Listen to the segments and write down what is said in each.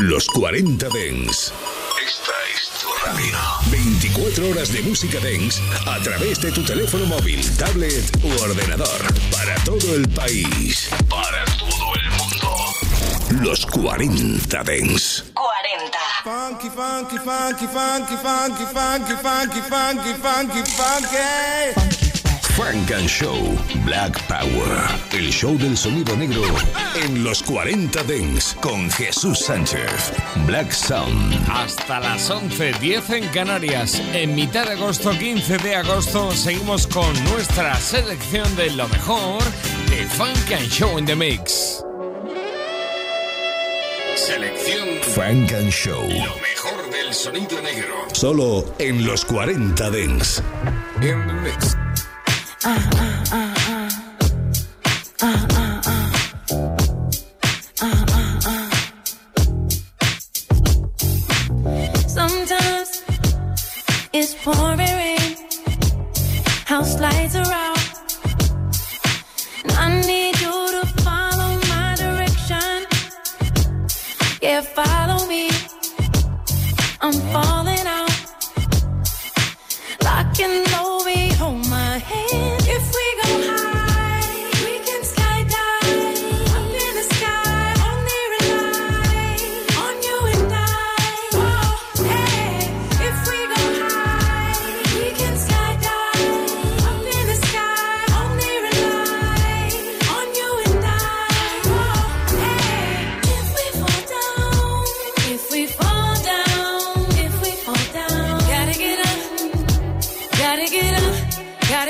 Los 40 Dens. Esta es tu radio. 24 horas de música dance a través de tu teléfono móvil, tablet u ordenador. Para todo el país. Para todo el mundo. Los 40 Dens. 40. Funky, funky, funky, funky, funky, funky, funky, funky, funky, funky. Funk and Show Black Power. El show del sonido negro en los 40 Dens con Jesús Sánchez. Black Sound. Hasta las 11, 10 en Canarias. En mitad de agosto, 15 de agosto, seguimos con nuestra selección de lo mejor de Funk and Show in the Mix. Selección Funk and Show. Lo mejor del sonido negro. Solo en los 40 Dens. In the mix. uh, uh, uh.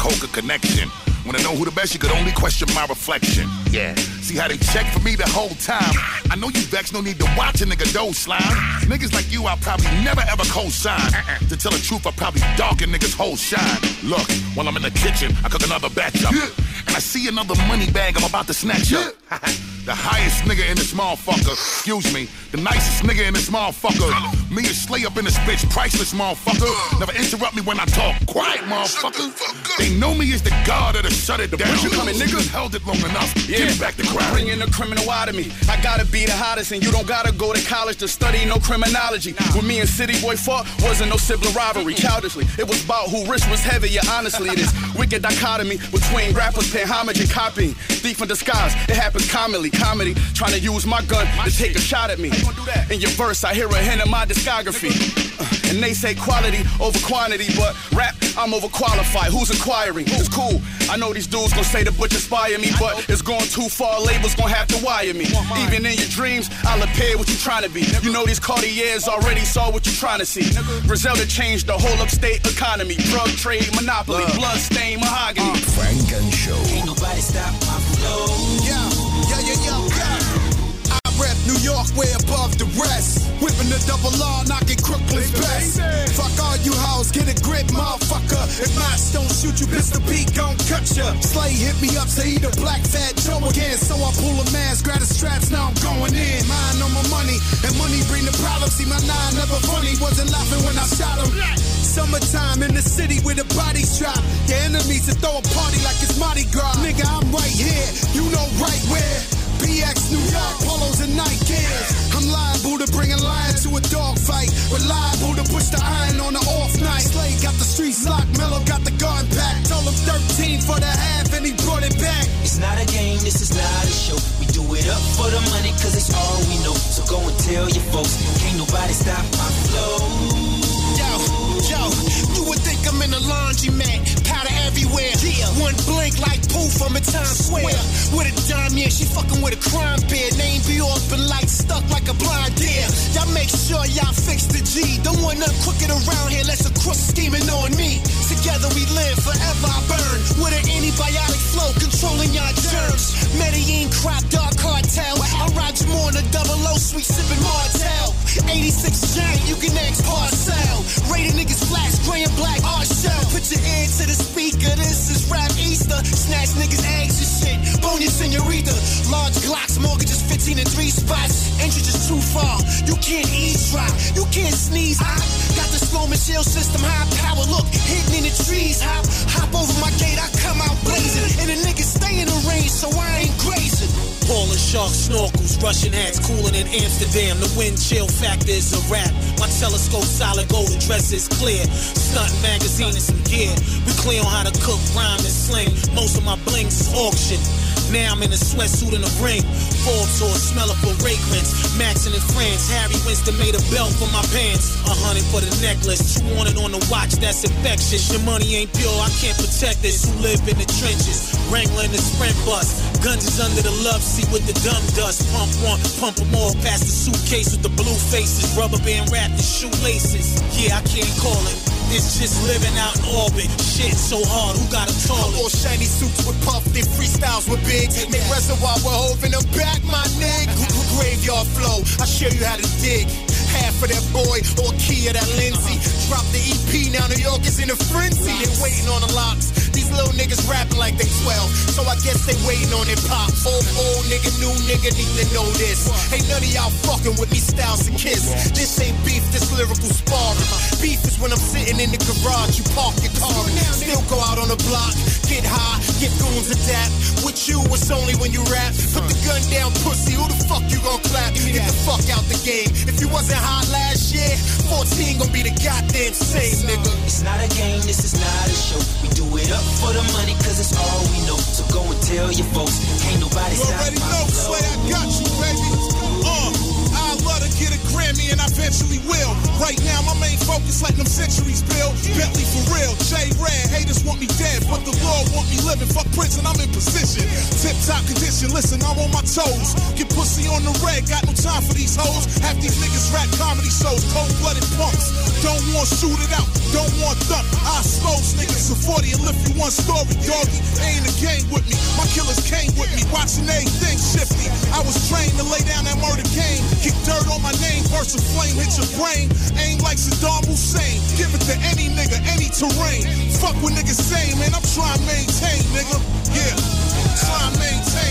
coca connection? Wanna know who the best? You could only question my reflection. Yeah. See how they check for me the whole time. I know you vex, no need to watch a nigga do slime. Niggas like you, I'll probably never ever co-sign. To tell the truth, I probably darken niggas' whole shine. Look, while I'm in the kitchen, I cook another batch up. And I see another money bag I'm about to snatch up. the highest nigga in this motherfucker. Excuse me, the nicest nigga in this motherfucker. Me and Slay up in this bitch, priceless motherfucker. Never interrupt me when I talk. Quiet, motherfucker. They know me as the god of the shut it down. You coming, nigga? Held it long enough. Yeah, Get back the crowd. Bringing the criminal out of me. I gotta be the hottest, and you don't gotta go to college to study no criminology. When me and City Boy fought, wasn't no sibling rivalry. Childishly, it was about who rich was heavier. Honestly, this wicked dichotomy between rappers paying homage and copying. Thief in disguise, it happens commonly. Comedy, trying to use my gun to take a shot at me. In your verse, I hear a hint of my discography. Uh, And they say quality over quantity, but rap, I'm overqualified. Who's inquiring? It's cool. I know these dudes gon' say the butch inspire me, but it's going too far. Labels gon' have to wire me. Even in your dreams, I'll appear what you trying to be. You know these Cartiers already saw what you trying to see. Griselda changed the whole upstate economy. Drug trade, monopoly, blood stain, mahogany. Funk and Show. Ain't nobody stop my flow. Yeah, yeah, yeah, yeah, yeah. I rep New York way above the rest. Whipping the double R, knocking Crooklyn's best. Fuck all you hoes, get a grip, motherfucker. If Max don't shoot you, pistol Pete gon' cut ya. Slay hit me up, say he the black fat Joe again. So I pull a mask, grab the straps, now I'm going in. Mine on my money, and money bring the problems. See my nine never funny, wasn't laughing when I shot him. Summertime in the city where the bodies drop. Your enemies to throw a party like it's Mardi Gras. Nigga, I'm right here, you know right where. BX New York, polos and night gears. I'm liable to bring a lion to a dog fight. Reliable to push the iron on the off night. Slay got the streets locked, Mellow got the gun packed. Told him 13 for the half and he brought it back. It's not a game, this is not a show. We do it up for the money, cause it's all we know. So go and tell your folks, can't nobody stop my flow. Yo, yo, you would think I'm in a laundromat, powder everywhere. Yeah, one blink like poof a Times Square. With a dime, yeah, she fucking with a crime bear. Name be off and light stuck like a blind deer. Y'all make sure y'all fix the G. Don't want nothing crooked around here, let's a crook scheming on me. Together we live, forever I burn. With an antibiotic flow, controlling y'all germs. Medellin crop dog cartel. I ride you more on a double O, sweet sipping Martell. 86 giant, you can ask parcel. Rated niggas flash, gray and black, art shell. Put your ear to the speaker, this is rap Easter. Snatch niggas' eggs and shit. Bone your senorita. Large Glocks, mortgages 15 and three spots. Entry just too far. You can't eavesdrop. You can't sneeze. I got the slow shield system, high power. Look, hidden in the trees. Hop, hop over my gate, I come out blazing. And the niggas stay in the range, so I ain't grazing. Ballin' shark snorkels, Russian hats, cooling in Amsterdam. The wind chill factor is a wrap. My telescope solid gold, dress is clear. Stunt magazine and some gear. We clear on how to cook, rhyme, and sling. Most of my blings is auction. Now I'm in a sweatsuit and a ring. Fall tour, smell of fragrance. Maxin in France, Harry Winston made a belt for my pants. A hundred for the necklace, two on it on the watch, that's infectious. Your money ain't pure, I can't protect this. Who live in the trenches? Wrangling the sprint bus. Guns is under the love seat with the dumb dust. Pump one, pump them all past the suitcase with the blue faces. Rubber band wrapped in shoelaces. Yeah, I can't call it. It's just living out in orbit. Shit so hard, who got a toilet? All shiny suits with puff, they freestyles with big. Make reservoir with Hov in the back, my nigga. Graveyard flow, I show you how to dig. Half of that boy or key of that Lindsay. Drop the EP, now New York is in a frenzy. They're waiting on the locks. These little niggas rapping like they 12. So I guess they waiting on it pop. Old, oh, old oh, nigga, new nigga need to know this. Ain't none of y'all fucking with me, Styles and Kiss. This ain't beef, this lyrical sparring. Beef is when I'm sitting in the garage, you park your car still go out on the block. Get high, get goons adapt. With you, it's only when you rap. Put the gun down, pussy. Who the fuck you gon' clap? Get the fuck out the game. If you wasn't hot last year, 14 gon' be the goddamn same, nigga. It's not a game, this is not a show. We do it up for the money, cause it's all we know. So go and tell your folks, can't nobody You stop already know. Slay, I got you, baby. Get a Grammy and I eventually will. Right now, my main focus letting them centuries build. Bentley for real, J Red, haters want me dead, but the Lord want me living. Fuck prison, I'm in position. Tip top condition, listen, I'm on my toes. Get pussy on the red, got no time for these hoes. Half these niggas rap comedy shows, cold blooded punks. Don't want shoot it out, don't want thump. I expose niggas to 40 and lift you one story, doggy. Ain't a game with me, my killers came with me, watching everything shifty. I was trained to lay down that murder game, kick dirt on my name, burst flame, hit your brain. Aim like Saddam Hussein, give it to any nigga, any terrain. Fuck what niggas say, man, I'm trying to maintain, nigga. Yeah.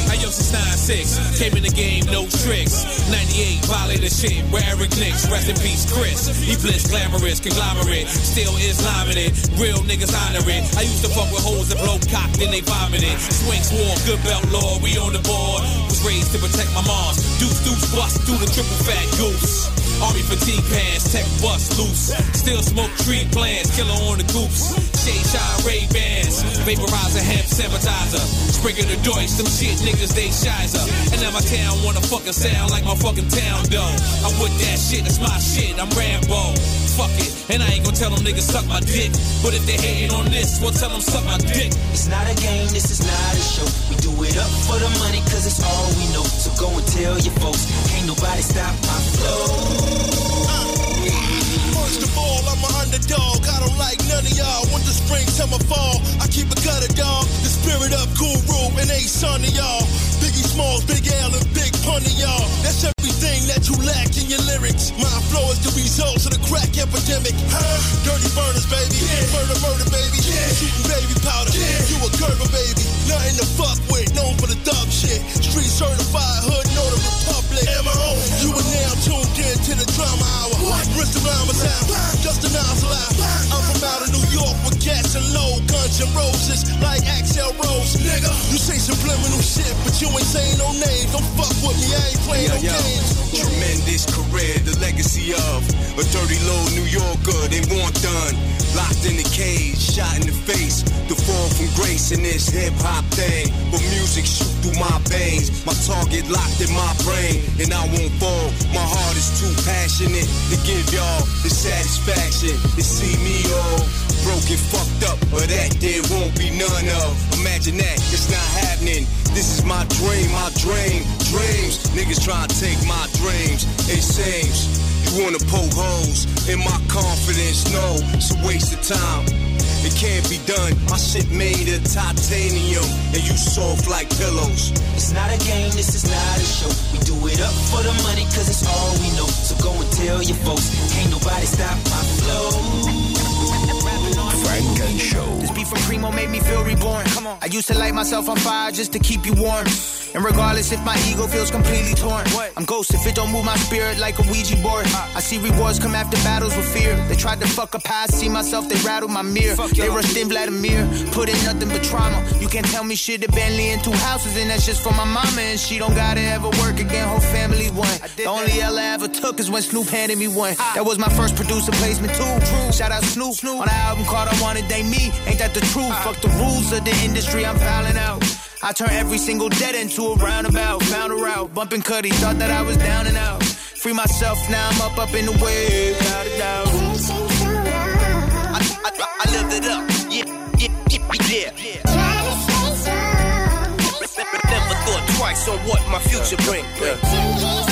Hey, yo, since 9-6, came in the game, no tricks. 98, violated shit, where Eric Nicks, rest in peace, Chris. He bliss, glamorous, conglomerate, still Islam in it. Real niggas honor it. I used to fuck with hoes that blow cock, then they vomit it. Swing swore, good belt law, we on the board. Was raised to protect my moms. Deuce, deuce, bust through the triple fat Army fatigue pants, tech bust loose. Still smoke tree plants, killer on the goops. Shade vaporizer, hemp, sanitizer. Sprinkle the Deutsch, some shit niggas they shizer. And now my town wanna fucking sound like my fucking town though. I'm with that shit, that's my shit, I'm Rambo. Fuck it, and I ain't gonna tell them niggas suck my dick. But if they hating on this, well tell them suck my dick. It's not a game, this is not a show. We do it up for the money, cause it's all we know. So go and tell your folks, can't nobody stop my flow. First I'm an underdog. I don't like none of y'all. Winter, spring, summer, fall. I keep it gutter, dog. The spirit of Guru and a son of y'all. Biggie Smalls, Big L, and Big Pun of y'all. That's everything that you lack in your lyrics. my flow is the result of the crack epidemic. Huh? Dirty burners, baby. Murder, murder, baby. Shooting baby powder. You a Gerber, baby. Nothing to fuck with. Known for the thug shit. Street certified hood, know the republic. You are now tuned in to the drama Mr. Rama sound. Justin Osley. And roses like Axl Rose. Nigga, you say subliminal shit, but you ain't saying no names. Don't fuck with me, I ain't playing no games. Tremendous career, the legacy of a dirty little New Yorker. They want done. Locked in the cage, shot in the face. The fall from grace in this hip hop thing. But music shoot through my veins. My target locked in my brain, and I won't fall. My heart is too passionate to give y'all the satisfaction to see me all broken, fucked up. But that there won't be none of. Imagine that, it's not happening. This is my dream, my dream, dreams. Niggas try to take my dreams. It seems you wanna poke holes in my confidence. No, it's a waste of time. It can't be done. My shit made of titanium, and you soft like pillows. It's not a game, this is not a show. We do it up for the money, cause it's all we know. So go and tell your folks, can't nobody stop my flow. Funk and Show. This beat from Primo made me feel reborn. Come on. I used to light myself on fire just to keep you warm. And regardless if my ego feels completely torn, I'm ghost if it don't move my spirit like a Ouija board. I see rewards come after battles with fear. They tried to fuck up how I see myself, they rattled my mirror. They rushed in Vladimir, put in nothing but trauma. You can't tell me shit, a Bentley and two houses, and that's just for my mama. And she don't gotta ever work again, whole family won. The only L I ever took is when Snoop handed me one. That was my first producer placement too. Shout out Snoop, on the album called I Wanted They Me. Ain't that the truth? Fuck the rules of the industry, I'm fouling out. I turn every single dead into a roundabout. Found a route, bumping cutty, thought that I was down and out. Free myself, now I'm up, up in the wave, without a doubt. I, I, I lived it up, yeah, yeah, yeah, yeah. Never thought twice on what my future bring. I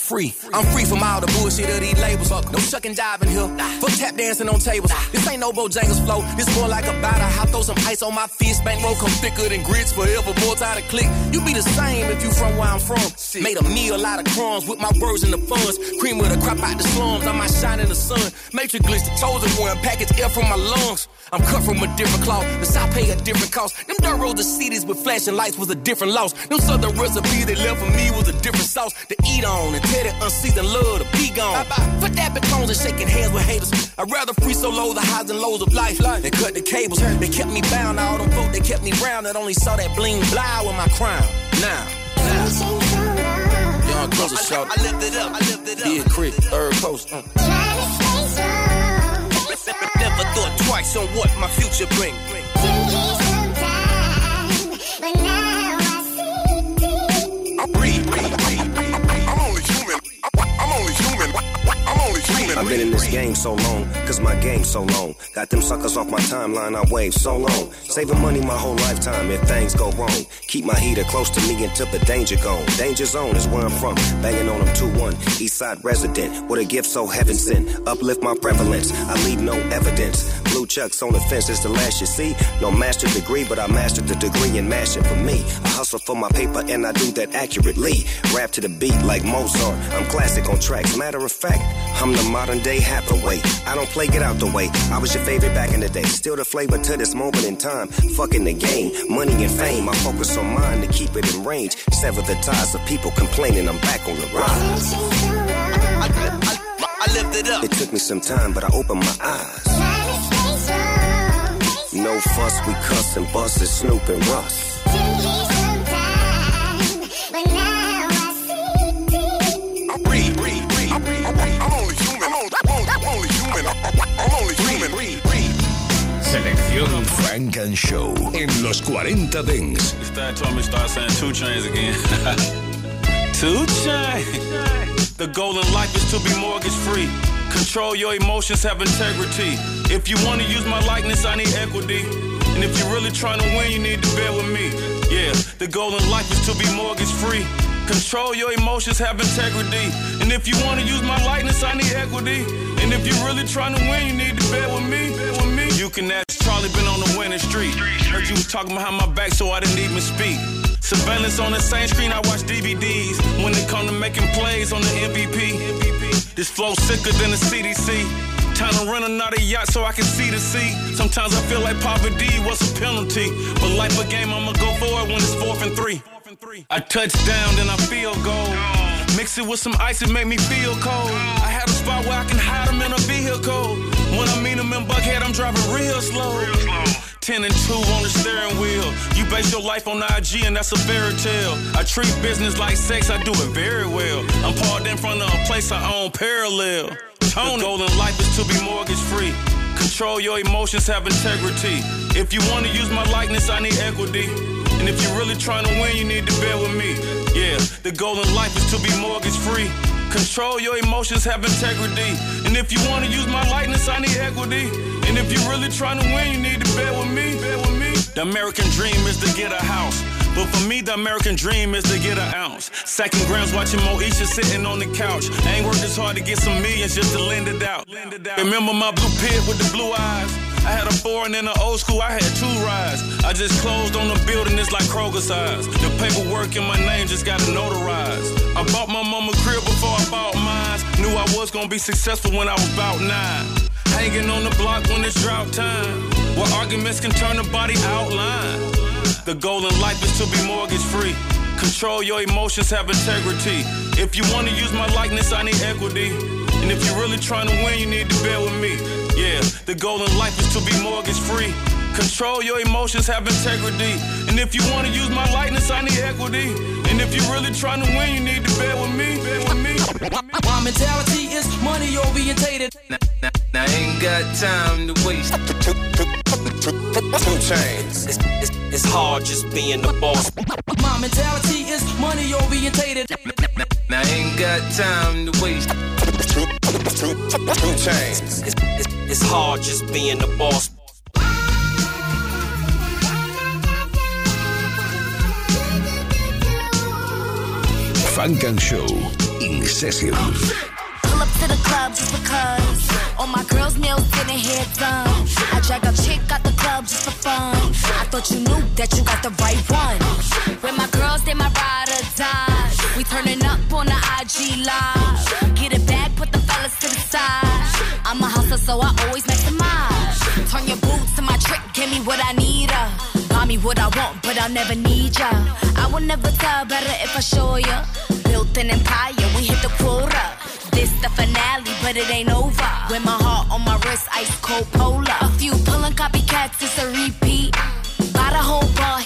free. I'm free from all the bullshit of these labels. No shucking diving here. Fuck tap dancing on tables. This ain't no Bojangles flow. This more like a battle. I throw some ice on my fist. Bankroll come thicker than grits forever. More time to click. You be the same if you from where I'm from. Made a meal out of crumbs with my words and the funds. Cream with a crop out the slums. I might shine in the sun. Matrix glitch the chosen one. Package air from my lungs. I'm cut from a different cloth. The South pay a different cost. Them dirt roads to cities with flashing lights was a different loss. Them southern recipes they left for me was a different sauce to eat on and tell unseasoned love to be gone. Put that becomes and shaking hands with haters. I'd rather free solo the highs and lows of life than cut the cables. They kept me bound. All them folk they kept me round that only saw that bling blah with my crown. Now, now. Young closer shout. I lift it up. I lift it up. Be a creek, third coast. Uh. Never thought twice on what my future bring. Been in this game so long, cause my game so long. Got them suckers off my timeline, I wave so long. Saving money my whole lifetime if things go wrong. Keep my heater close to me until the danger gone. Danger zone is where I'm from. Banging on them 2-1. East side resident, with a gift so heaven sent. Uplift my prevalence, I leave no evidence. Blue chucks on the fence is the last you see. No master degree, but I mastered the degree in mashing for me. I hustle for my paper and I do that accurately. Rap to the beat like Mozart. I'm classic on tracks. Matter of fact, I'm the modern day Hathaway. I don't play, get out the way. I was your favorite back in the day. Still the flavor to this moment in time. Fucking the game, money and fame. I focus on mine to keep it in range. Sever the ties of people complaining I'm back on the rise. I lift it up. It took me some time, but I opened my eyes. No fuss, we cuss and bust it, Snoop and Russ. I read, read, read. I'm only human. I'm only, I'm only human. I'm only human. Read, read. Selección Funk and Show en los 40 Dance. Stat told me to start saying 2 Chainz again. 2 Chainz. The goal in life is to be mortgage free. Control your emotions, have integrity. If you want to use my likeness, I need equity. And if you're really trying to win, you need to bear with me. Yeah, the goal in life is to be mortgage free. Control your emotions, have integrity. And if you want to use my likeness, I need equity. And if you're really trying to win, you need to bear with me. Bear with me. You can ask Charlie, been on the winning street. Heard you was talking behind my back, so I didn't even speak. Surveillance on the same screen, I watch DVDs. When it come to making plays on the MVP, this flow sicker than the CDC. Time to run another yacht so I can see the sea. Sometimes I feel like poverty was a penalty. But life a game, I'ma go for it when it's fourth and three. I touch down, then I feel gold. Mix it with some ice, it make me feel cold. I had a spot where I can hide them in a vehicle. When I meet them in Buckhead, I'm driving real slow. real slow. 10 and 2 on the steering wheel. You base your life on IG, and that's a fairy tale. I treat business like sex, I do it very well. I'm parked in front of a place I own parallel. Tony. The golden life is to be mortgage free. Control your emotions, have integrity. If you want to use my likeness, I need equity. And if you're really trying to win, you need to bear with me. Yeah, the goal in life is to be mortgage free. Control your emotions, have integrity. And if you want to use my likeness, I need equity. And if you're really trying to win, you need to bear with me. Bear with me. The American dream is to get a house. But for me, the American dream is to get an ounce. Second grams watching Moesha sitting on the couch. Ain't worked hard to get some millions just to lend it out. Remember my blue pit with the blue eyes? I had a foreign and an old school, I had two rides. I just closed on the building, it's like Kroger size. The paperwork in my name just got notarized. I bought my mama crib before I bought mine. Knew I was gonna be successful when I was about nine. Hanging on the block when it's drought time. Where arguments can turn the body outline. The goal in life is to be mortgage free. Control your emotions, have integrity. If you want to use my likeness, I need equity. And if you're really trying to win, you need to bear with me. Yeah, the golden life is to be mortgage free. Control your emotions, have integrity. And if you want to use my likeness, I need equity. And if you're really trying to win, you need to bear with me. Bear with me. My mentality is money orientated. Now, now, now I ain't got time to waste. 2 Chainz. It's, it's, it's hard just being the boss. My mentality is money orientated. Now I ain't got time to waste. Two, two, 2 Chainz. It's, it's, it's hard just being the boss. Funk and Show in session. Pull up to the club just because. All my girls' nails getting hair done. I drag a chick out the club just for fun. I thought you knew that you got the right one. When my girls, they my ride or die. We turning up on the IG live. Get it back, put the fellas to the side. I'm a hustler, so I always maximize. Turn your boots to my trick, give me what I need. Uh. Buy me what I want, but I'll never need ya. I will never tell better if I show ya. Built an empire, we hit the quota. This the finale, but it ain't over. With my heart on my wrist, ice cold polar. A few pulling copycats, it's a repeat. Buy the whole bar,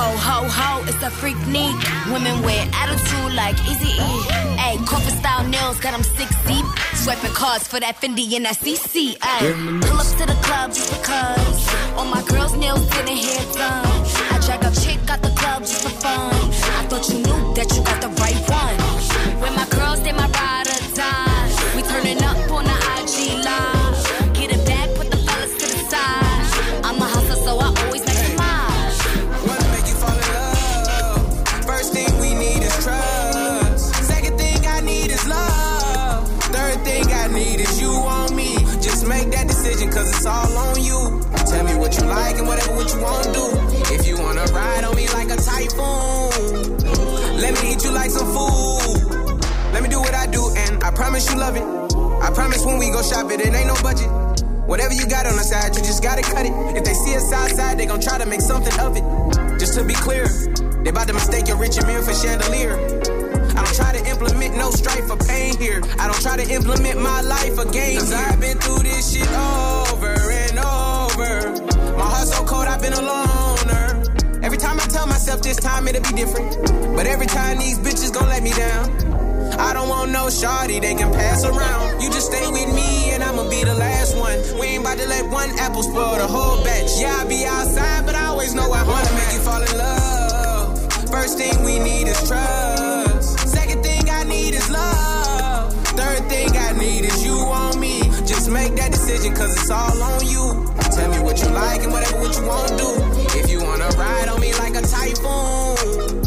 Ho, ho, ho, it's a freak neat. Women with attitude like Easy E. Ay, corporate style nails, got them six deep. Swiping cards for that Fendi and that CC. Ay. Pull up to the club just because. All my girls' nails getting hair done. I drag a chick out the club just for fun. I thought you knew that you got the right one. Cause it's all on you. Tell me what you like and whatever what you wanna do. If you wanna ride on me like a typhoon, let me eat you like some food. Let me do what I do, and I promise you love it. I promise when we go shop it, it ain't no budget. Whatever you got on the side, you just gotta cut it. If they see us outside, they gon' try to make something of it. Just to be clear, they about to mistake your Richard Mille for chandelier. Try to implement no strife or pain here. I don't try to implement my life again. Cause I've been through this shit over and over. My heart's so cold, I've been a loner. Every time I tell myself this time it'll be different. But every time these bitches gon' let me down. I don't want no shawty, they can pass around. You just stay with me and I'ma be the last one. We ain't about to let one apple spoil the whole batch. Yeah, I be outside, but I always know I wanna make you fall in love. First thing we need is trust. Is love. Third thing I need is you on me. Just make that decision, cause it's all on you. Tell me what you like and whatever what you wanna do. If you wanna ride on me like a typhoon,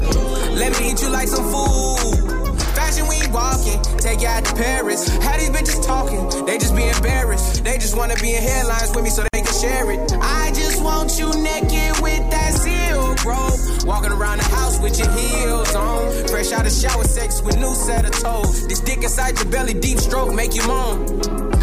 let me eat you like some food. We walking, take you out to Paris. How these bitches talking? They just be embarrassed. They just wanna be in headlines with me so they can share it. I just want you naked with that silk robe. Walking around the house with your heels on. Fresh out of shower, sex with new set of toes. This dick inside your belly, deep stroke, make you moan.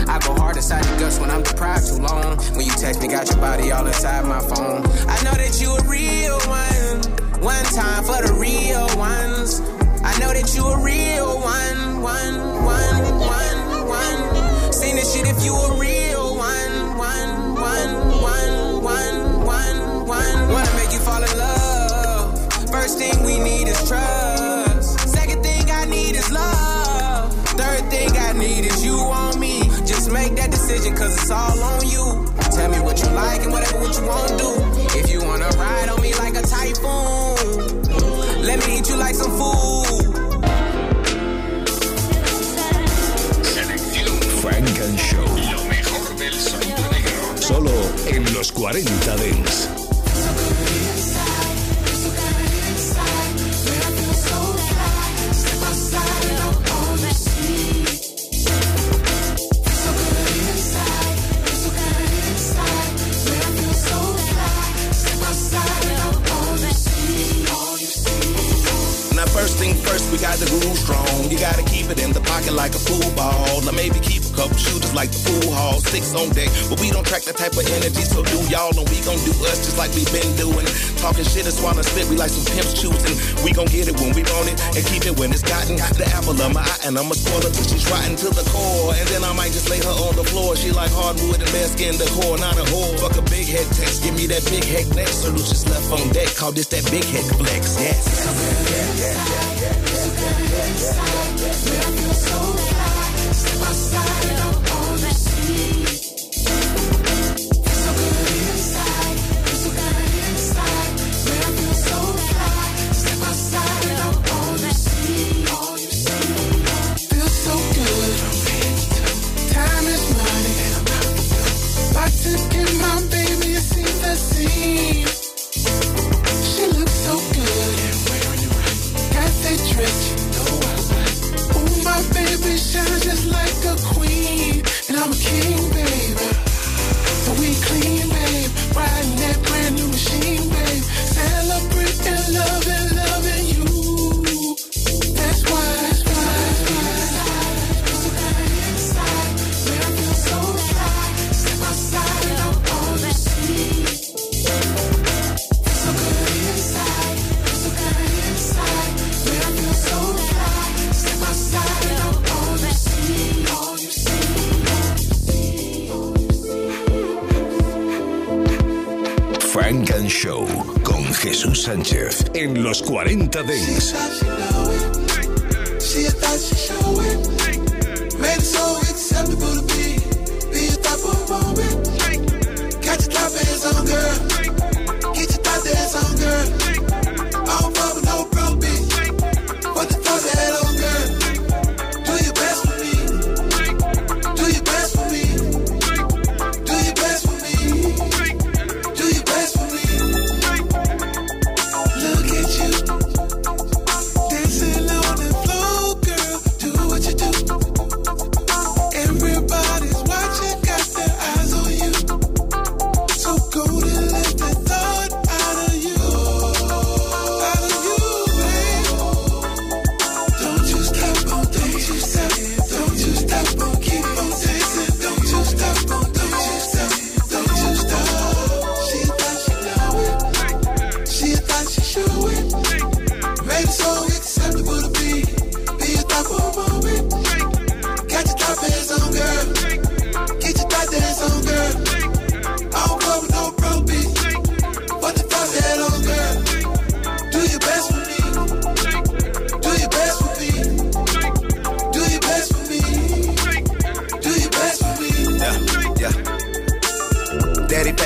I go hard inside your guts when I'm deprived too long. When you text me, got your body all inside my phone. I know that you a real one. One time for the real ones. I know that you a real one. One, one, one, one. Seen this shit if you a real one. One, one, one, one, one, one. Wanna make you fall in love. First thing we need is trust. Second thing I need is love. Third thing I need is you on me. Just make that decision cause it's all on you. Tell me what you like and whatever what you wanna do. If you wanna ride on me like a typhoon, let me eat you like some food. Los 40 Dance. Now first thing first, we got the groove strong. You gotta keep it in the pocket like a pool ball. Or maybe keep couple shooters like the pool hall. Six on deck, but we don't track that type of energy. So do y'all, and we gon' do us just like we been doing. Talking shit and swallowing spit, we like some pimps choosing. We gon' get it when we want it and keep it when it's gotten. Got The apple of my eye, and I'ma spoil her till she's rotten to the core. And then I might just lay her on the floor. She like hardwood and bare skin decor, not a whore. Fuck a big head text, give me that big head next. Solutions left on deck, call this that big head flex. Yes. Feels Sánchez en los 40 Dents.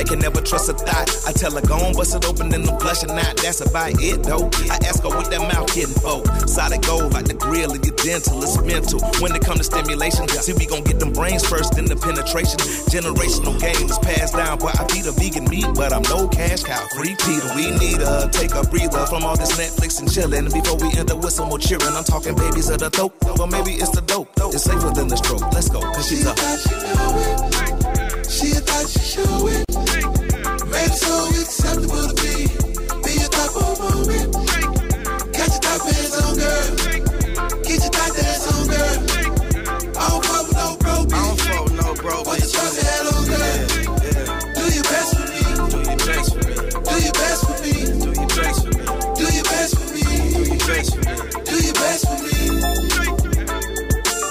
Back can never trust a thought. I tell her, go on, bust it open and I'm blushing out. That's about it, though. I ask her what that mouth getting for. Solid gold like the grill of your dental, it's mental. When it come to stimulation, see, we gon' get them brains first, then the penetration. Generational games passed down, but I feed a vegan meat but I'm no cash cow. Repeater, we need a take a breather from all this Netflix and chillin'. Before we end up with some more cheering, I'm talking babies of the throat. Well, maybe it's the dope. It's safer than the stroke. Let's go, cause she's a. She a show it. Made it so acceptable to be. Be of moment. Got your top pants on, girl. Get your top dance on, girl. I don't fuck with no bro, bitch. I don't fuck with no bro, Put your trust on, girl. Do your best for me. Do your best for me. Do your best for me. Do your best for me. Do your best for me. Do your best for me. Do your best for me.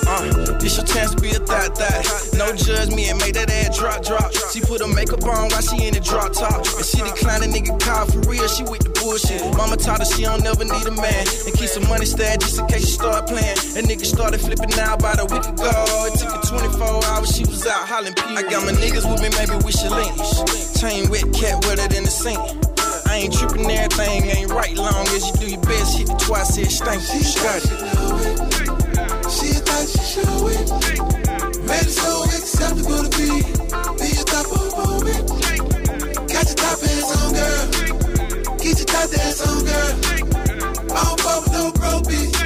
Uh, this your chance to be a thot thot. No judge me and make that ass drop drop. She put her makeup on while she in the drop top. And she declined a nigga call for real. She with the bullshit. Mama taught her she don't never need a man. And keep some money stashed just in case she start playing. And nigga started flipping out about a week ago. It took her 24 hours. She was out hollering pee. I got my niggas with me, maybe we should link. Chain wet, cat wetter than the sink. I ain't tripping, everything ain't right. Long as you do your best, hit it twice, it stank. Got it. She a thought she show it. Made it so acceptable to be. Be your top of the moment. Got your top hands on, girl. Get your top dance on, girl. I don't fuck with no bro, bitch.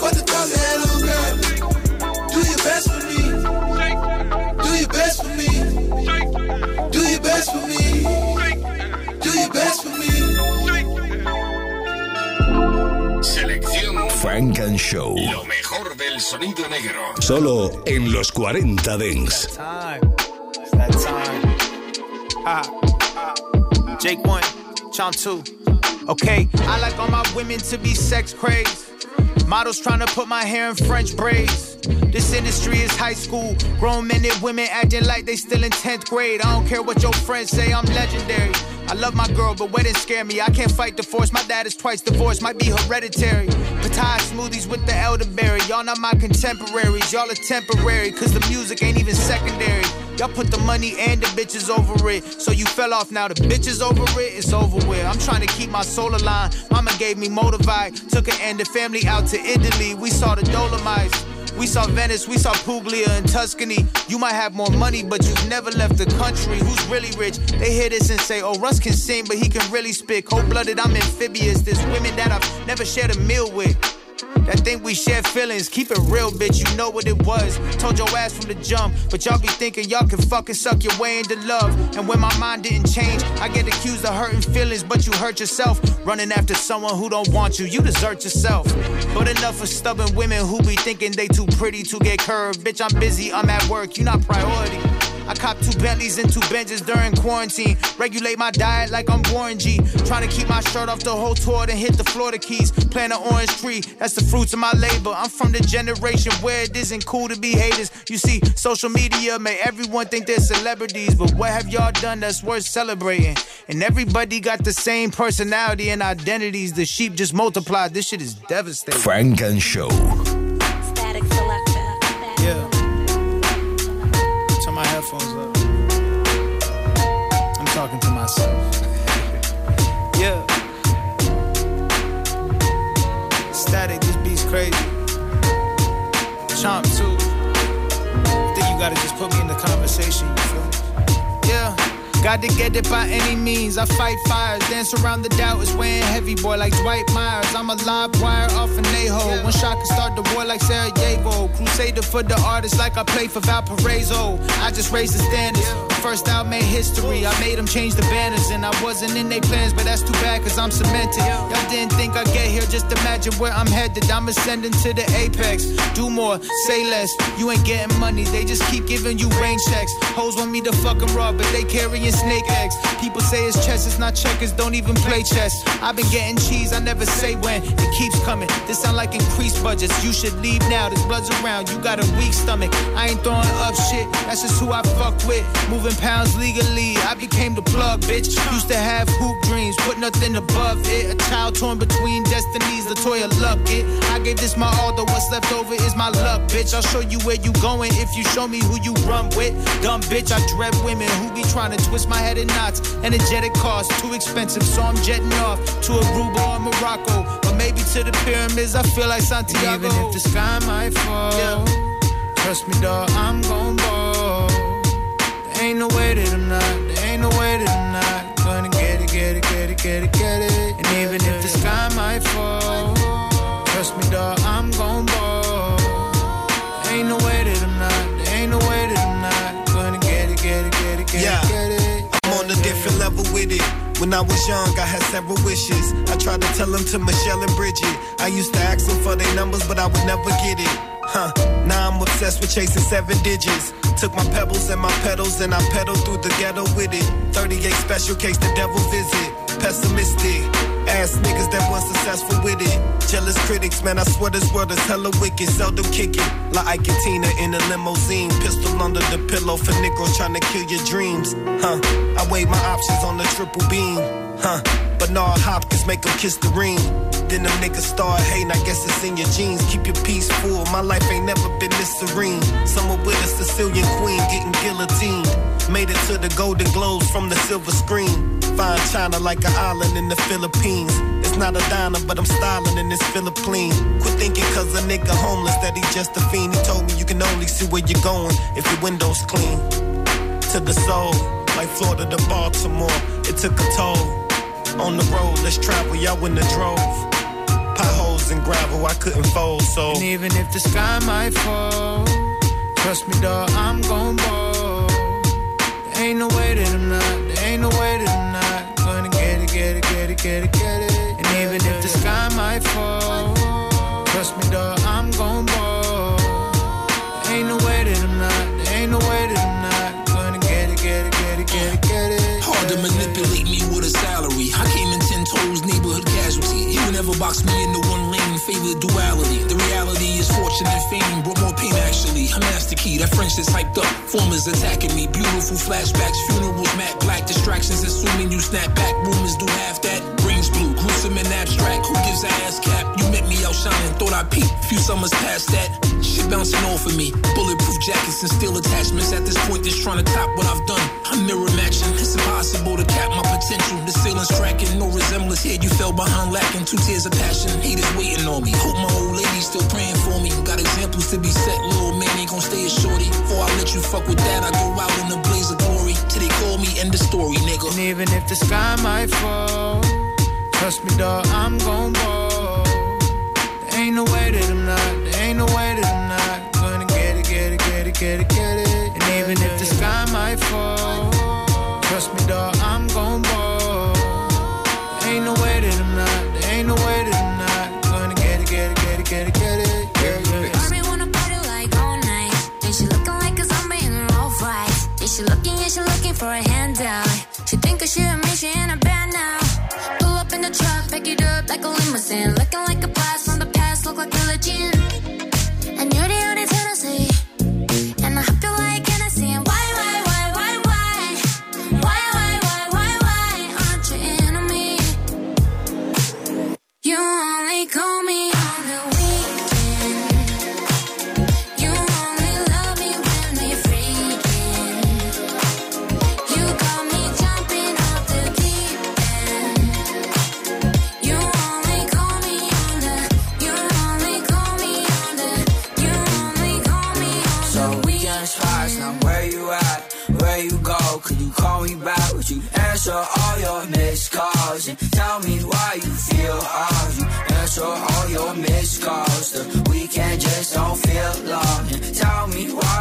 Put the top head on, girl. Do your best for me. Do your best for me. Do your best for me. Do your best for me. Selección Frank and Show. Lo mejor del sonido negro. Solo en los 40 Dents. Time. That time. Ah. Jake one, Chomp two. Okay, I like all my women to be sex crazed. Models trying to put my hair in French braids. This industry is high school. Grown men and women acting like they still in 10th grade. I don't care what your friends say, I'm legendary. I love my girl, but weddings scare me. I can't fight the force. My dad is twice divorced, might be hereditary. Patai smoothies with the elderberry. Y'all not my contemporaries. Y'all are temporary, cause the music ain't even secondary. Y'all put the money and the bitches over it. So you fell off now. The bitches over it, it's over with. I'm trying to keep my soul aligned. Mama gave me motivate. Took her and the family out to Italy. We saw the Dolomites. We saw Venice, we saw Puglia and Tuscany. You might have more money, but you've never left the country. Who's really rich? They hear this and say, Oh, Russ can sing, but he can really spit. Cold blooded, I'm amphibious. There's women that I've never shared a meal with. That think we share feelings, keep it real, bitch. You know what it was. Told your ass from the jump, but y'all be thinking y'all can fucking suck your way into love. And when my mind didn't change, I get accused of hurting feelings, but you hurt yourself. Running after someone who don't want you, you desert yourself. But enough of stubborn women who be thinking they too pretty to get curved. Bitch, I'm busy, I'm at work, you not priority. I cop two Bentleys and two Benzes during quarantine. Regulate my diet like I'm Warren G. Trying to keep my shirt off the whole tour, then hit the Florida Keys. Plant an orange tree, that's the fruits of my labor. I'm from the generation where it isn't cool to be haters. You see, social media made everyone think they're celebrities, but what have y'all done that's worth celebrating? And everybody got the same personality and identities. The sheep just multiplied. This shit is devastating. Funk and Show. Statik Selektah. Yeah. Turn my headphones up. I'm talking to myself. Crazy. Chomp too. I think you gotta just put me in the conversation, you feel me? Yeah. Got to get it by any means. I fight fires, dance around the doubt is weighing heavy, boy, like Dwight Myers. I'm a live wire off an a-hole. One shot can start the war like Sarajevo. Crusader for the artist, like I play for Valparaiso. I just raise the standards. First out made history. I made them change the banners, and I wasn't in their plans, but that's too bad, cause I'm cemented. Y'all didn't think I'd get here, just imagine where I'm headed. I'm ascending to the apex. Do more, say less. You ain't getting money, they just keep giving you rain checks. Hoes want me to fuck 'em raw, but they carrying snake eggs. People say it's chess, it's not checkers, don't even play chess. I've been getting cheese, I never say when. It keeps coming. This sound like increased budgets. You should leave now, this bloods around. You got a weak stomach. I ain't throwing up shit, that's just who I fuck with. Moving pounds legally, I became the plug, bitch. Used to have hoop dreams, put nothing above it. A child torn between destinies, Latoya luck it. I gave this my all, though what's left over is my luck, bitch. I'll show you where you going if you show me who you run with. Dumb bitch, I dread women who be trying to twist my head in knots. Energetic cost, too expensive, so I'm jetting off to Aruba or Morocco. Or maybe to the pyramids, I feel like Santiago. Even if the sky might fall, trust me, dog, I'm gon' ball. Ain't no way that I'm not, there ain't no way that I'm not. Gonna get it, get it, get it, get it, get it. And even if the sky might fall, trust me, dog, I'm gon' ball. Ain't no way that I'm not, there ain't no way that I'm not gonna get it, get it, get it, get Yeah. it, get it. I'm on a different level with it. When I was young, I had several wishes. I tried to tell them to Michelle and Bridget. I used to ask them for their numbers, but I would never get it. Huh. Now I'm obsessed with chasing seven digits. Took my pebbles and my pedals and I pedaled through the ghetto with it. 38 special case the devil visit. Pessimistic. Ass niggas that weren't successful with it. Jealous critics, man, I swear this world is hella wicked. Seldom kick it. Like Ike and Tina in a limousine. Pistol under the pillow for Negroes trying to kill your dreams. Huh. I weigh my options on the triple beam. Huh. Bernard Hopkins make make 'em kiss the ring. Then them niggas start hating, I guess it's in your genes. Keep your peace full. My life ain't never been this serene. Summer with a Sicilian queen getting guillotined. Made it to the Golden Globes from the silver screen. Fine China like an island in the Philippines. It's not a diner, but I'm styling in this Philipp Plein. Quit thinking cause a nigga homeless that he just a fiend. He told me you can only see where you're going if your window's clean. To the soul, like Florida to Baltimore. It took a toll. On the road, let's travel, y'all in the drove. Potholes and gravel, I couldn't fold, so. And even if the sky might fall, trust me, dog, I'm gon' ball. There ain't no way that I'm not, there ain't no way that I'm not gonna get it, get it, get it, get it, get it. And even if the sky might fall, trust me, dog, I'm gon' ball. There ain't no way that I'm not, there ain't no way that I'm not gonna get it, get it, get it, get it, get it. Hard to manipulate me with a salary. I came in ten toes, neighborhood casualty. You never box me into one lane, favor duality. The reality is fortune and fame brought more pain actually. I'm master key, that French is hyped up. Formers attacking me, beautiful flashbacks, funerals, matte black distractions. Assuming you snap back, rumors do half that. Brains blue, gruesome and abstract. Who gives a ass cap? You met me out shining, thought I peaked. Few summers past that. Shit bouncing off of me. Bulletproof jackets and steel attachments. At this point, just trying to top what I've done. I'm mirror matching. It's impossible to cap my potential. The ceiling's cracking, no resemblance here. You fell behind, lacking two tears of passion. Haters waiting on me. Hope my old lady still praying for me. Got examples to be set. Little man ain't gonna stay a shorty. Before I let you fuck with that, I go out in a blaze of glory. Till they call me end the story, nigga. And even if the sky might fall, trust me, dog, I'm gon' ball. There ain't no way that I'm not, there ain't no way that I'm not gonna get it, get it, get it, get it, get it. And even if the sky might fall, trust me, dog, I'm gon' ball. There ain't no way that I'm not, there ain't no way that I'm not gonna get it, get it, get it, get it, get it. It, get it. Barbie wanna party like all night. And she looking like a zombie in white. Yeah, she looking, yeah, she looking for a handout. She think she a she in a band now. Truck, pick it up like a limousine. Looking like a blast from the past, look like a legend. And you're the only Tennessee. And I hope you like Hennessy. And why, why, why, why, why? Why, why, why, why, why aren't you into me? You only call me tell me why you feel off? You answer all your missed calls. The weekend just don't feel long. Tell me why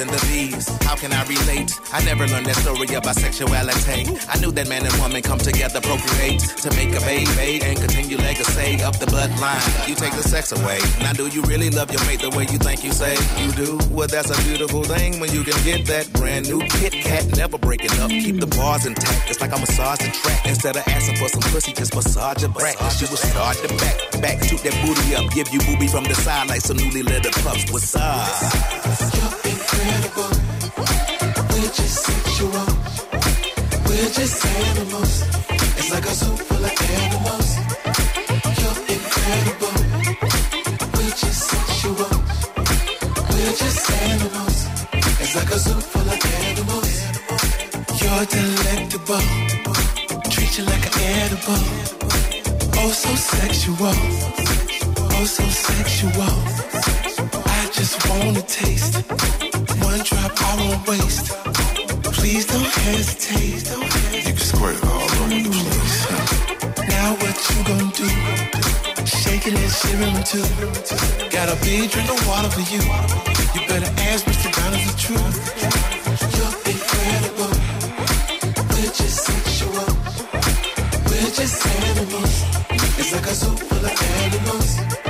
and the bees. How can I relate? I never learned that story about sexuality. I knew that man and woman come together, procreate to make a baby and continue legacy up the bloodline. You take the sex away. Now, do you really love your mate the way you think you say you do? Well, that's a beautiful thing when you can get that brand new Kit Kat, never breaking up. Keep the bars intact. It's like I massage the track instead of asking for some pussy, just massage your back. She will start the back, back, toot that booty up, give you booby from the side like some newly littered pups. What's up? You're incredible. We're just sexual. We're just animals. It's like a zoo full of animals. You're incredible. We're just sexual. We're just animals. It's like a zoo full of animals. You're delectable. Treat you like an edible. Oh, so sexual. Oh, so sexual. Just wanna taste. One drop I won't waste. Please don't hesitate. You can squirt all over the place. Now what you gonna do? Shaking and shivering too. Got a big drink of water for you. You better ask Mr. Brown is the truth. You're incredible. We're just sexual. We're just animals. It's like a zoo full of animals.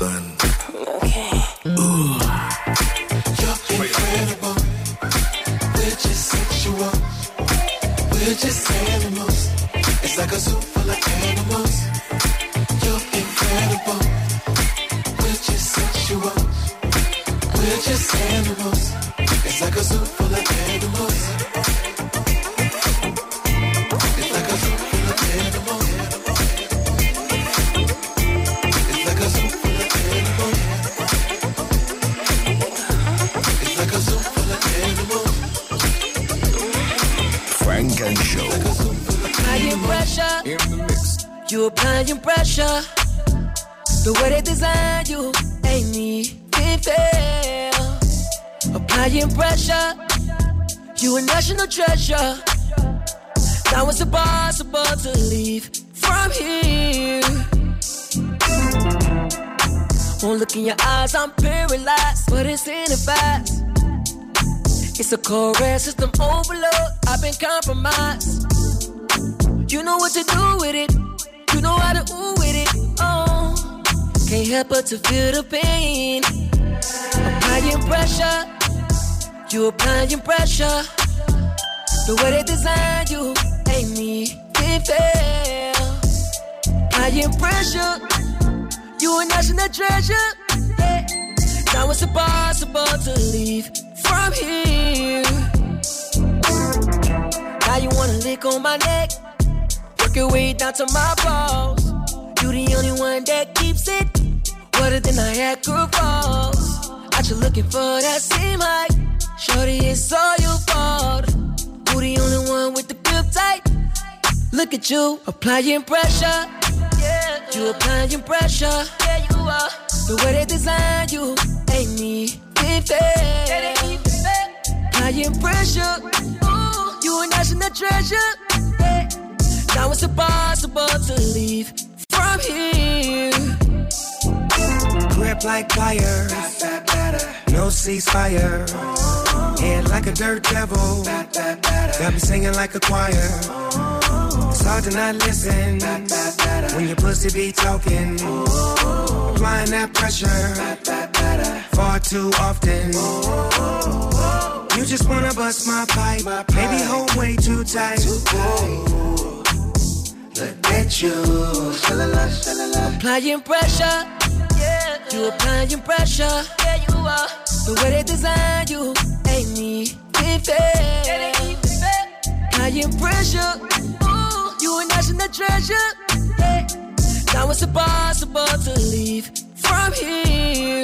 sun. Treasure. Now it's impossible to leave from here. One look in your eyes, I'm paralyzed, but it's in the fast. It's a correct system overload. I've been compromised. You know what to do with it. You know how to ooh with it. Oh, can't help but to feel the pain. Applying pressure. You applying pressure. The way they designed you ain't me. It fail. Applying pressure. You a national treasure. Yeah. Now it's impossible to leave from here. Now you wanna lick on my neck, work your way down to my balls. You the only one that keeps it wetter than Niagara Falls. Out you looking for that same height, shorty, it's all your fault. Who the only one with the grip tight? Look at you applying pressure. Yeah, you applying pressure. Yeah, you are. The way they design you ain't me. It fair. Applying pressure. Ooh, you a national treasure. Yeah. Now it's impossible to leave from here. Grip like fire. no ceasefire. Head like a dirt devil, got me singing like a choir. It's hard to not listen when your pussy be talking. Applying that pressure far too often. You just wanna bust my pipe, maybe hold way too tight. Look at you, Applying pressure. Yeah, you applying pressure. Yeah, you are. The way they design you ain't me. it fair. High in pressure, ooh, you a national treasure. Yeah. Now it's impossible to leave from here.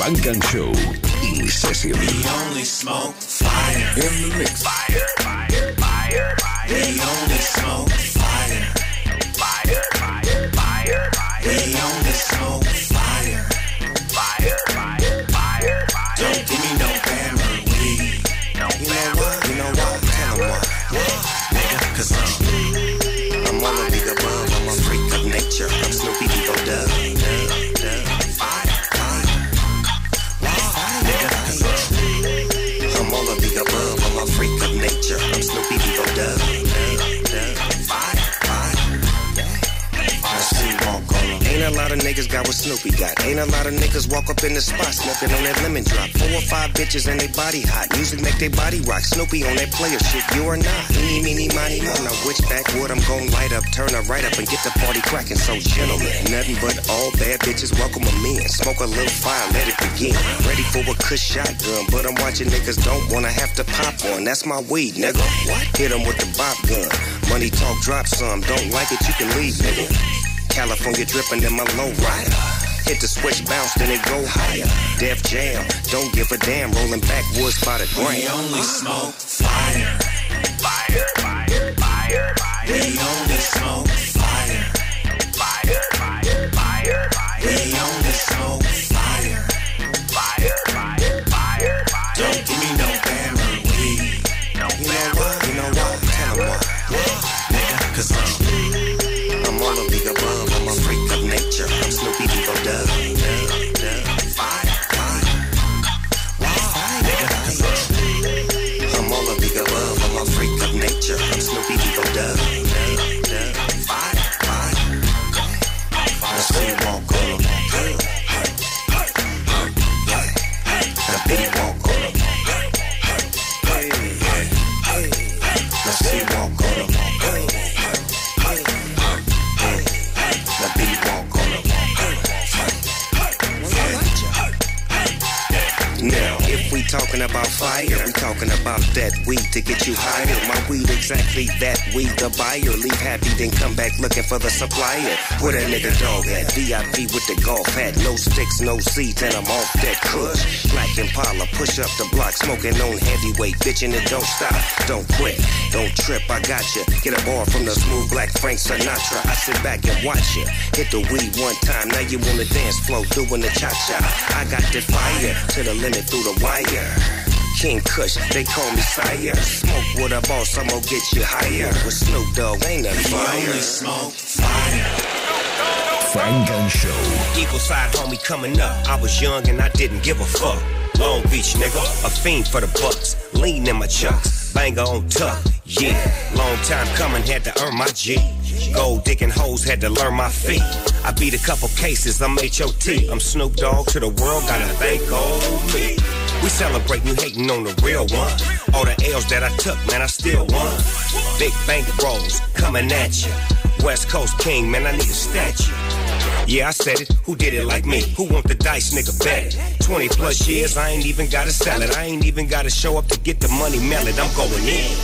Funk and Show in session. We only smoke fire. In the mix. Fire, fire, fire, fire. We only smoke fire. We only a got what Snoopy got. Ain't a lot of niggas walk up in the spot smoking on that lemon drop. Four or five bitches and they body hot. Music make they body rock. Snoopy on that player shit. You are not. Eeny, meeny, miny, mo. Now which backwood I'm gon' light up, turn her right up and get the party cracking. So gentlemen, nothing but all bad bitches welcome them in. Smoke a little fire, let it begin. Ready for a kush shotgun, but I'm watching niggas don't wanna have to pop one. That's my weed, nigga. What? Hit 'em with the bop gun. Money talk, drop some. Don't like it, you can leave, nigga. California dripping in my low rider. Hit the switch, bounce, then it go higher. Def Jam, don't give a damn. Rolling backwoods by the gram. We only smoke fire. Fire, fire, fire, fire. We only smoke fire. Fire, fire, fire, fire. We only smoke fire. Now, talking about fire, we talking about that weed to get you higher. My weed exactly that weed, the buyer. Leave happy, then come back looking for the supplier. Where that nigga dog at? VIP with the golf hat, no sticks, no seats, and I'm off that kush. Black Impala, push up the block, smoking on heavyweight, bitchin' it don't stop, don't quit, don't trip, I got you. Get a bar from the smooth black Frank Sinatra. I sit back and watch you. Hit the weed one time, now you on the dance floor doing the cha cha. I got the fire to the limit through the wire. King Kush, they call me sire. Smoke with a boss, I'm gonna get you higher. With Snoop Dogg, ain't nothing fire. smoke fire. Funk and Show. Eagle side homie coming up. I was young and I didn't give a fuck. Long Beach nigga, a fiend for the bucks. Lean in my chucks, banger on tuck. Yeah, long time coming, had to earn my G. Gold digging hoes, had to learn my feet. I beat a couple cases, I'm HOT. I'm Snoop Dogg to the world, gotta thank old me. We celebrate you hating on the real one. All the L's that I took, man, I still won. Big bank rolls coming at you. West Coast King, man, I need a statue. Yeah, I said it. Who did it like me? Who want the dice, nigga? Bet it. 20 plus years, I ain't even gotta sell it. I ain't even gotta show up to get the money melted. I'm going in.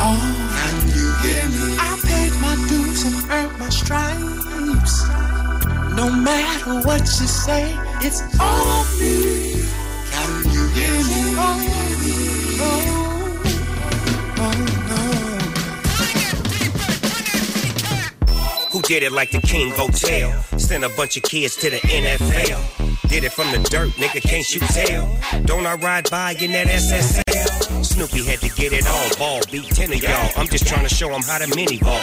Oh, can you hear me? I paid my dues and earned my stripes. No matter what you say, it's all me. Did it like the King Hotel? Sent a bunch of kids to the NFL. Did it from the dirt, nigga, can't you tell? Don't I ride by in that SSL? Snoopy had to get it all. Ball beat 10 of y'all. I'm just trying to show them how to mini ball.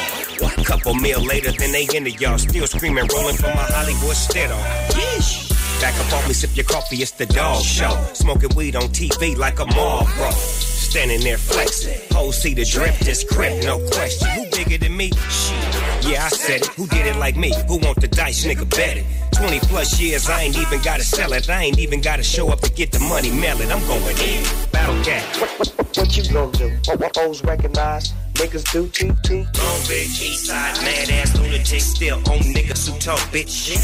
Couple meal later, then they into y'all. Still screaming, rolling for my Hollywood stead on. Yeesh. Back up off me, sip your coffee, it's the dog show. Smoking weed on TV like a mall bro. Standing there flexing. Hoes see the drip, this grip, no question. Who bigger than me? Shit. Yeah, I said it. Who did it like me? Who want the dice, nigga? Bet it. 20 plus years, I ain't even gotta sell it. I ain't even gotta show up to get the money, mail it. I'm going in. Battle cat. What, what, what you gonna do? What, what O's recognize? Niggas do too, too. Long bitch, east side, mad ass lunatic, still on niggas who talk bitch shit.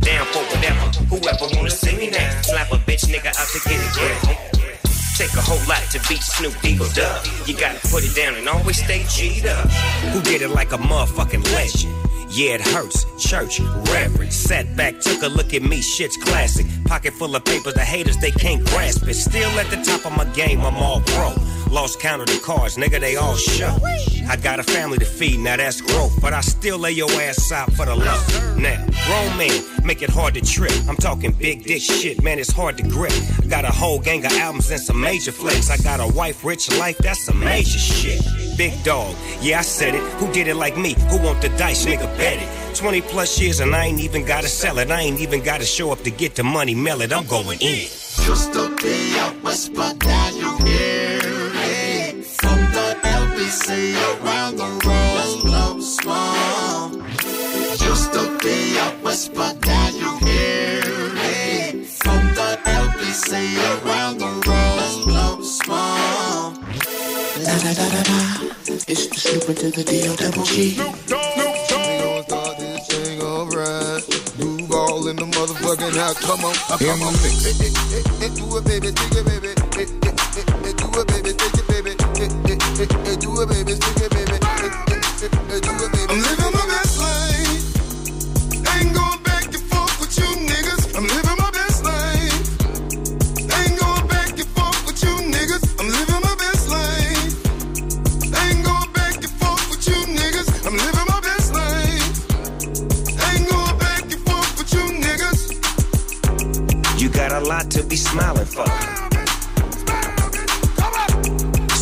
Down for whatever, whoever wanna see me now. Slap a bitch nigga out to get it, yeah. Take a whole lot to beat Snoop Eagle Dub. You gotta put it down and always stay G'd up. Who did it like a motherfucking legend? Yeah, it hurts. Church, reverend. Sat back, took a look at me, shit's classic. Pocket full of papers, the haters, they can't grasp it. Still at the top of my game, I'm all pro. Lost count of the cars, nigga, they all show. I got a family to feed, now that's growth. But I still lay your ass out for the love. Now, grown men make it hard to trip. I'm talking big dick shit, man, it's hard to grip. I got a whole gang of albums and some major flicks. I got a wife, rich life, that's some major shit. Big dog, yeah, I said it. Who did it like me? Who want the dice, nigga? Bet it. 20 plus years and I ain't even gotta sell it. I ain't even gotta show up to get the money, mail it. I'm going in. Just a day out west, but around the world. Let's blow smoke. Just a day out west, now you hear it from the LBC around the world. Blow smoke. Da da da da da. It's the Snoop to the D O double G. Duval in the motherfucking house. Come on, come on. Do it, do it, baby, do it, baby, I'm living my best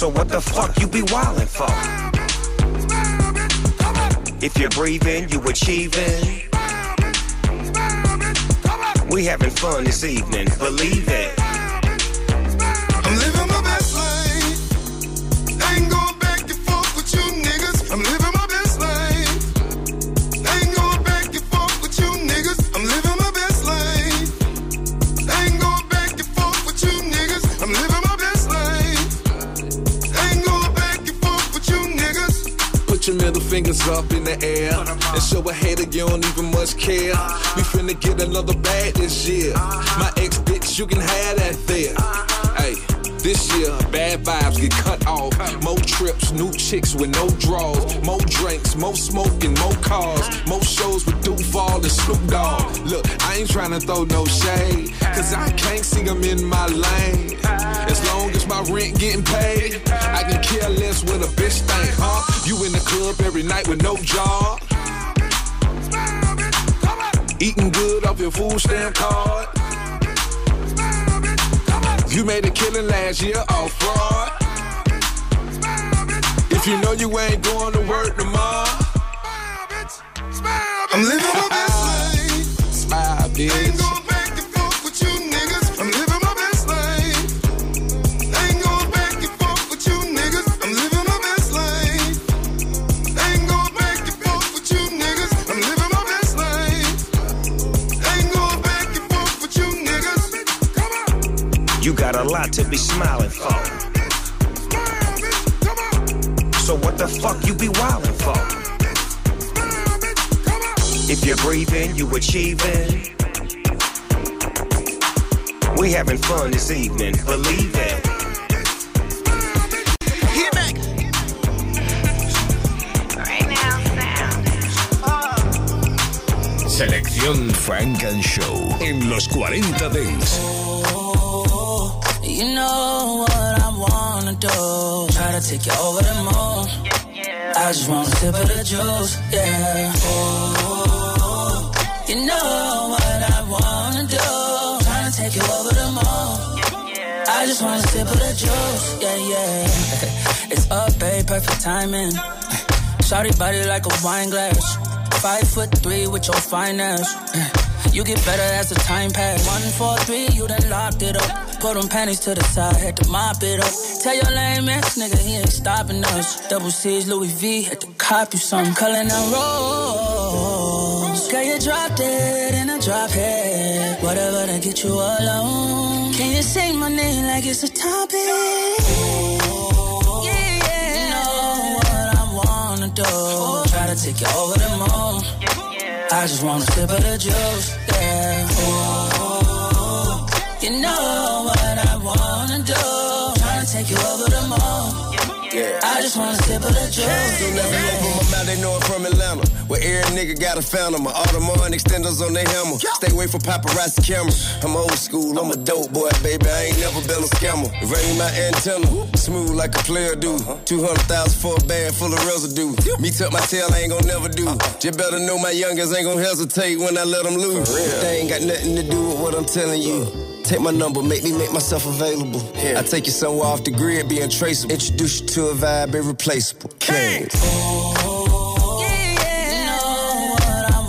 So what the fuck you be wildin' for? If you're breathing, you achieving. We having fun this evening, believe it. I'm living my best fingers up in the air and show a hater you don't even much care. We finna get another bag this year. My ex bitch, you can have that there. This year, bad vibes get cut off. More trips, new chicks with no draws. More drinks, more smoking, more cars. More shows with Duval and Snoop Dogg. Look, I ain't trying to throw no shade. Cause I can't see them in my lane. As long as my rent getting paid, I can care less what a bitch think, huh? You in the club every night with no job. Eating good off your food stamp card. You made a killing last year off fraud. If you know you ain't going to work tomorrow, I'm living my best life. smile, bitch. You got a lot to be smiling for. So what the fuck you be wildin' for? If you're breathing, you achieving. We having fun this evening, believe it. Right now, sound. Selección Funk and Show en los 40 Dance. You know what I wanna do. Try to take you over the moon. I just want a sip of the juice, yeah. Oh, you know what I wanna do. Trying to take you over the moon. I just wanna sip of the juice, yeah, yeah. it's up, babe, perfect timing. Shawty body like a wine glass. Five foot three with your finance. You get better as the time pass. One, four, three, you done locked it up. Put them panties to the side, had to mop it up. Tell your lame ass nigga he ain't stopping us. Double C's, Louis V, had to cop you some. Color and rose. Girl, you dropped it in a drop head. Whatever to get you alone. Can you say my name like it's a topic? Yeah, yeah. You know what I wanna do. Try to take you over the moon. I just wanna sip of the juice, yeah. Ooh, you know take you over the moon. Yeah. I just wanna sip of the juice. Soon as I open my mouth, they know I'm from Atlanta. Where every nigga got a fountain. My Audemars extenders on their hammer. Stay away from paparazzi cameras. I'm old school, I'm a dope boy, baby. I ain't never been a scammer. Rain my antenna, smooth like a player do. 200,000 for a bag full of residue. Me tuck my tail, I ain't gon' never do. Uh-huh. Just better know my youngers ain't gon' hesitate when I let them loose. They ain't got nothing to do with what I'm telling you. Take my number, make me make myself available. I take you somewhere off the grid, be untraceable. Introduce you to a vibe irreplaceable. King.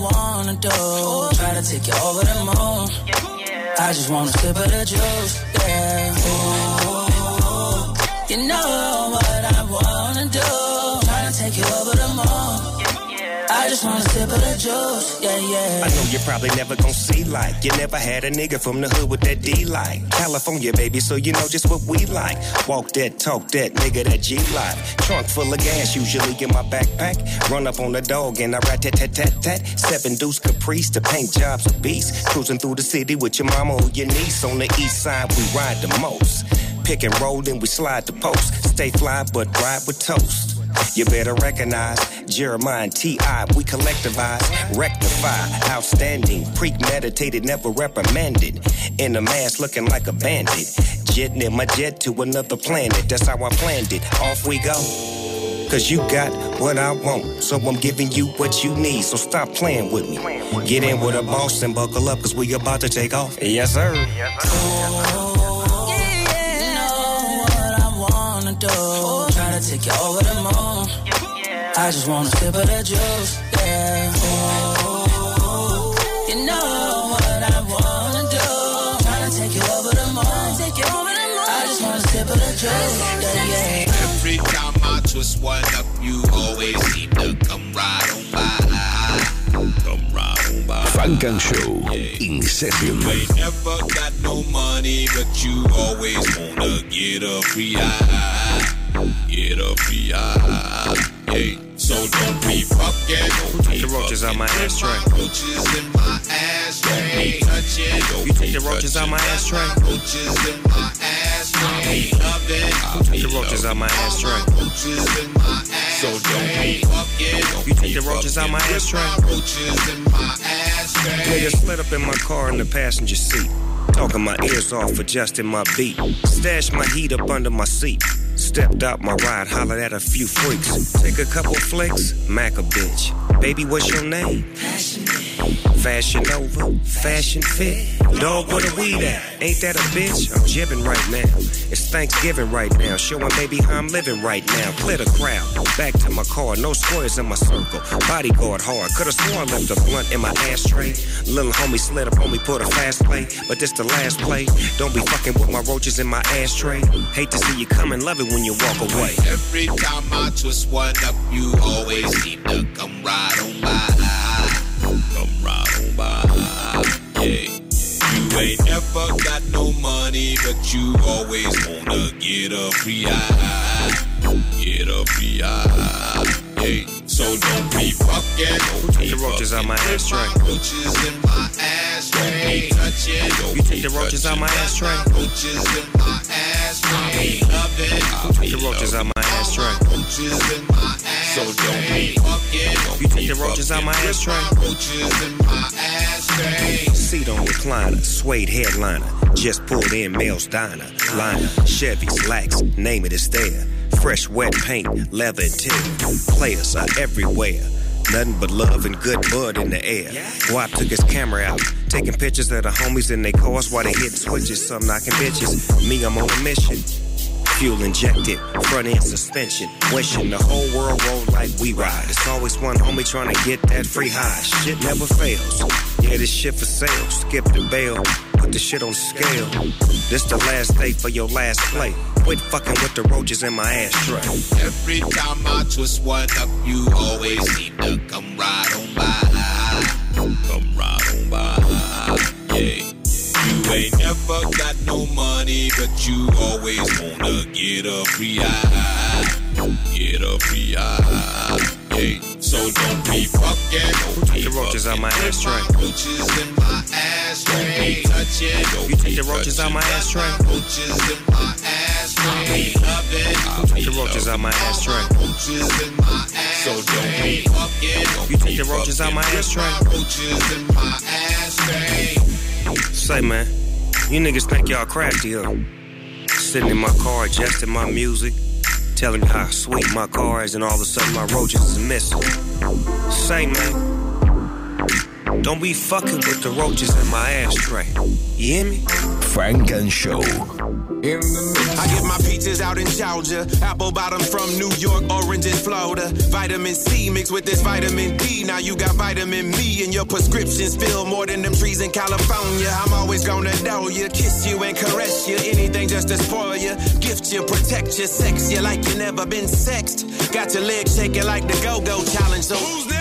wanna do. Try to take you over the moon. I just wanna sip of the juice, yeah. Ooh, you know what I just wanna sip juice, yeah, yeah. I know you're probably never gon' see like. You never had a nigga from the hood with that D like. California, baby, so you know just what we like. Walk that, talk that, nigga, that G like. Trunk full of gas, usually in my backpack. Run up on the dog and I rat tat tat tat tat. Seven deuce caprice, the paint job's a beast. Cruising through the city with your mama or your niece. On the east side, we ride the most. Pick and roll, then we slide the post. Stay fly, but ride with toast. You better recognize Jeremih and T.I. We collectivize, rectify, outstanding, premeditated, never reprimanded. In a mask looking like a bandit. Jetting in my jet to another planet. That's how I planned it. Off we go. Cause you got what I want. So I'm giving you what you need. So stop playing with me. Get in with a boss and buckle up. Cause we about to take off. Yes, sir. do. Try to take you over the moon. I just wanna sip of the juice, yeah. Ooh, you know what I wanna do. Try to take you over the moon. Take you over the moon. I just wanna sip of the juice, yeah, yeah. Every time I twist one up, you always seem to come right on by. Come right on by. Funk and Show, Inception. You ain't never got no money, but you always wanna get a free eye. Get a free eye. Yeah. So don't be fucking. Take the roaches out my ashtray. Roaches in my ashtray. You take the roaches out my ashtray. Roaches in my ashtray. Take the roaches out my ashtray. Roaches in my ashtray. So don't be fucking. You take the roaches out my ashtray. Roaches in my ashtray. Nigga split up in my car in the passenger seat. Talking my ears off, adjusting my beat. Stashed my heat up under my seat. Stepped out my ride, hollered at a few freaks. Take a couple flicks, Mac a bitch. Baby, what's your name? Fashion over, fashion fit. Dog, what are we at? Ain't that a bitch? I'm jibbing right now. It's Thanksgiving right now. Showing baby how I'm living right now. Clear the crowd. Back to my car. No squares in my circle. Bodyguard hard. Could've sworn left a blunt in my ashtray. Little homie slid up on me, put a fast play. But this the last play. Don't be fucking with my roaches in my ashtray. Hate to see you come and love it when you walk away. Every time I twist one up, you always to come right on by. Come right on by. Yeah. You ain't never got no money, but you always wanna get a free eye. Get a free eye. Yeah. So don't be fucking. Take the roaches out my ashtray. Roaches in my ashtray. It. You take the roaches out my ashtray. Roaches in my ashtray. Love it. Take the roaches out my ashtray. Roaches in my ashtray. So don't be fucking. You take the roaches out my ashtray. Roaches in my ashtray. Seat on recliner, suede headliner. Just pulled in Mel's Diner. Liner, Chevys, Lax, name it, it's there. Fresh wet paint, leather interior. Players are everywhere. Nothing but love and good bud in the air. Guap took his camera out Taking pictures of the homies in their cars while they hitting switches. Some knocking bitches. Me, I'm on a mission. Fuel injected, front end suspension. Wishing the whole world roll like we ride. It's always one homie trying to get that free high. Shit never fails. Yeah, this shit for sale. Skip the bail, put the shit on scale. This the last day for your last play. Quit fucking with the roaches in my ashtray. Every time I twist one up, you always seem to come right on by. Come right on by. Yeah. Ain't never got no money, but you always wanna get a free eye. Get a free eye. Yeah. So don't be fucking. Took the roaches out my ashtray? Roaches in my ashtray. Touch it. You take the roaches out my ashtray? Roaches in my ashtray. Love it. Took the roaches out my ashtray? Roaches in my ashtray. So don't be fucking. You take the roaches out my ashtray? Roaches in my ashtray. Say, man, you niggas think y'all crafty, huh? Sitting in my car, adjusting my music, telling how sweet my car is, and all of a sudden my roaches is missing. Say, man, don't be fucking with the roaches in my ashtray. You hear me? Funk and Show. I get my peaches out in Georgia, apple bottom from New York, oranges Florida. Vitamin C mixed with this vitamin D. Now you got vitamin me and your prescriptions fill more than them trees in California. I'm always gonna know you, kiss you and caress you. Anything just to spoil you, gift you, protect you, sex you like you never been sexed. Got your legs shaking like the go-go challenge. So who's next?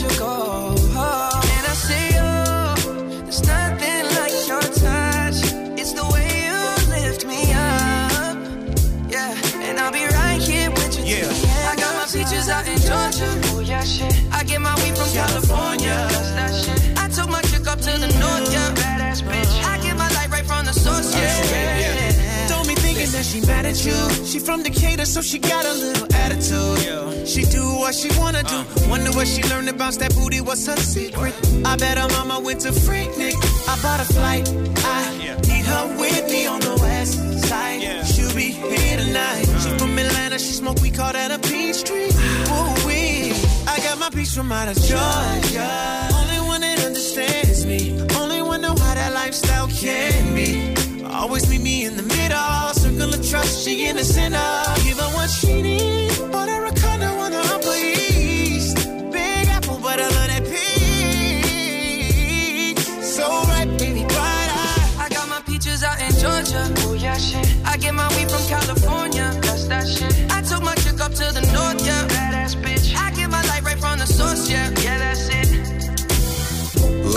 Let you go. And I say, oh, there's nothing like your touch. It's the way you lift me up. Yeah, and I'll be right here with you. Yeah. I got my peaches out in Georgia. Oh yeah, shit. I get my weed from California. That she mad at you. She from Decatur, so she got a little attitude. She do what she wanna do. Wonder what she learned about that booty. What's her secret? I bet her mama went to Freaknik. I bought a flight. I need her with me on the west side. She'll be here tonight. She from Atlanta. She smoke. We call that a peach tree. Ooh wee. I got my peach from out of Georgia. Only one that understands me. Only one know how that lifestyle can be. Always meet me in the middle. Circle of trust, she in the center. Give her what she needs, Bought her a condo on the Upper East. Big apple, but I love that peach. So right, baby, bright eye. I got my peaches out in Georgia. Oh yeah, shit. I get my weed from California. That's that shit. I took my chick up to the north, yeah.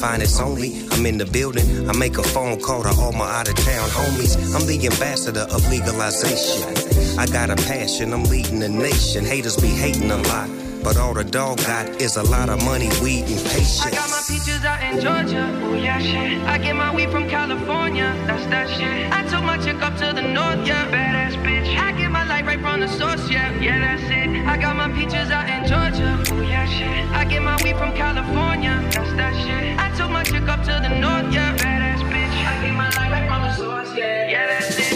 Fine, it's only. I'm in the building. I make a phone call to all my out of town homies. I'm the ambassador of legalization. I got a passion, I'm leading the nation. Haters be hating a lot. But all the dog got is a lot of money, weed, and patience. I got my peaches out in Georgia. Oh yeah, shit. I get my weed from California. That's that shit. I took my chick up to the north, yeah. Badass bitch. I get my light right from the source, yeah. Yeah, that's it. I got my peaches out in Georgia. Oh yeah, shit. I get my weed from California. That's that shit took my chick up to the north, yeah. Badass bitch. I keep my life like my source, yeah. Yeah, that's it.